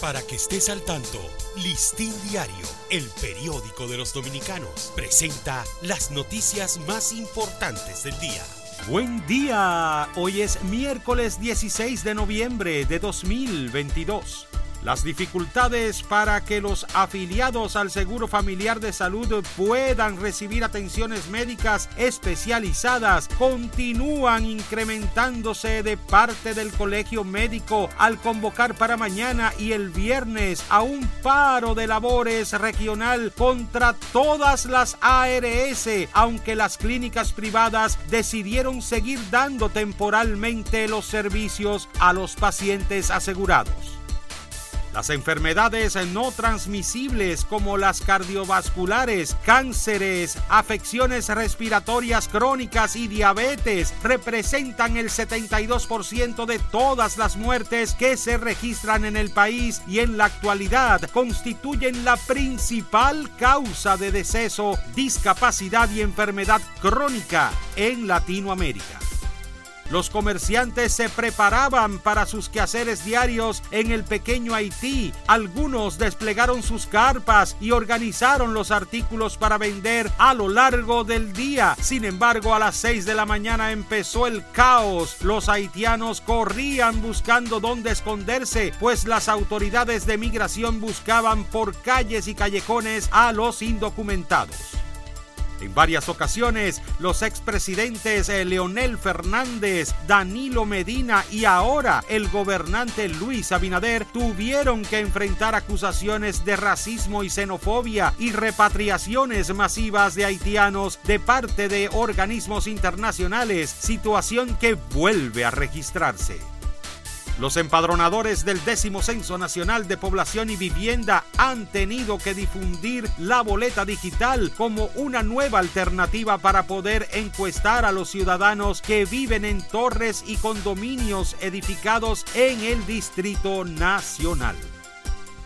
Para que estés al tanto, Listín Diario, el periódico de los dominicanos, presenta las noticias más importantes del día. Buen día, hoy es miércoles 16 de noviembre de 2022. Las dificultades para que los afiliados al Seguro Familiar de Salud puedan recibir atenciones médicas especializadas continúan incrementándose de parte del Colegio Médico al convocar para mañana y el viernes a un paro de labores regional contra todas las ARS, aunque las clínicas privadas decidieron seguir dando temporalmente los servicios a los pacientes asegurados. Las enfermedades no transmisibles como las cardiovasculares, cánceres, afecciones respiratorias crónicas y diabetes representan el 72% de todas las muertes que se registran en el país y en la actualidad constituyen la principal causa de deceso, discapacidad y enfermedad crónica en Latinoamérica. Los comerciantes se preparaban para sus quehaceres diarios en el pequeño Haití. Algunos desplegaron sus carpas y organizaron los artículos para vender a lo largo del día. Sin embargo, a las 6 de la mañana empezó el caos. Los haitianos corrían buscando dónde esconderse, pues las autoridades de migración buscaban por calles y callejones a los indocumentados. En varias ocasiones, los expresidentes eh, Leonel Fernández, Danilo Medina y ahora el gobernante Luis Abinader tuvieron que enfrentar acusaciones de racismo y xenofobia y repatriaciones masivas de haitianos de parte de organismos internacionales, situación que vuelve a registrarse. Los empadronadores del décimo Censo Nacional de Población y Vivienda han tenido que difundir la boleta digital como una nueva alternativa para poder encuestar a los ciudadanos que viven en torres y condominios edificados en el Distrito Nacional.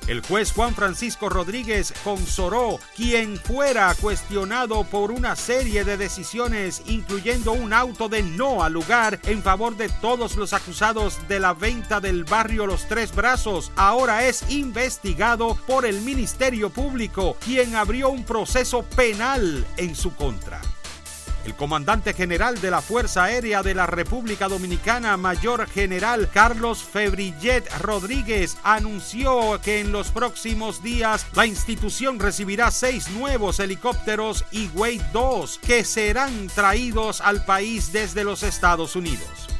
El juez Juan Francisco Rodríguez Consoró, quien fuera cuestionado por una serie de decisiones, incluyendo un auto de no al lugar en favor de todos los acusados de la venta del barrio Los Tres Brazos, ahora es investigado por el Ministerio Público, quien abrió un proceso penal en su contra. El comandante general de la Fuerza Aérea de la República Dominicana, Mayor General Carlos Febrillet Rodríguez, anunció que en los próximos días la institución recibirá seis nuevos helicópteros y Wade 2 que serán traídos al país desde los Estados Unidos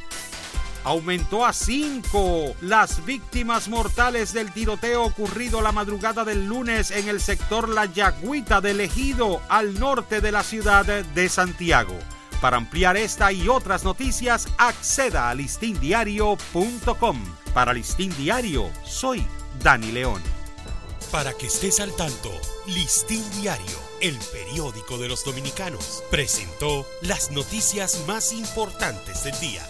aumentó a cinco las víctimas mortales del tiroteo ocurrido la madrugada del lunes en el sector La Yagüita del Ejido, al norte de la ciudad de Santiago. Para ampliar esta y otras noticias, acceda a listindiario.com. Para Listín Diario, soy Dani León. Para que estés al tanto, Listín Diario, el periódico de los dominicanos, presentó las noticias más importantes del día.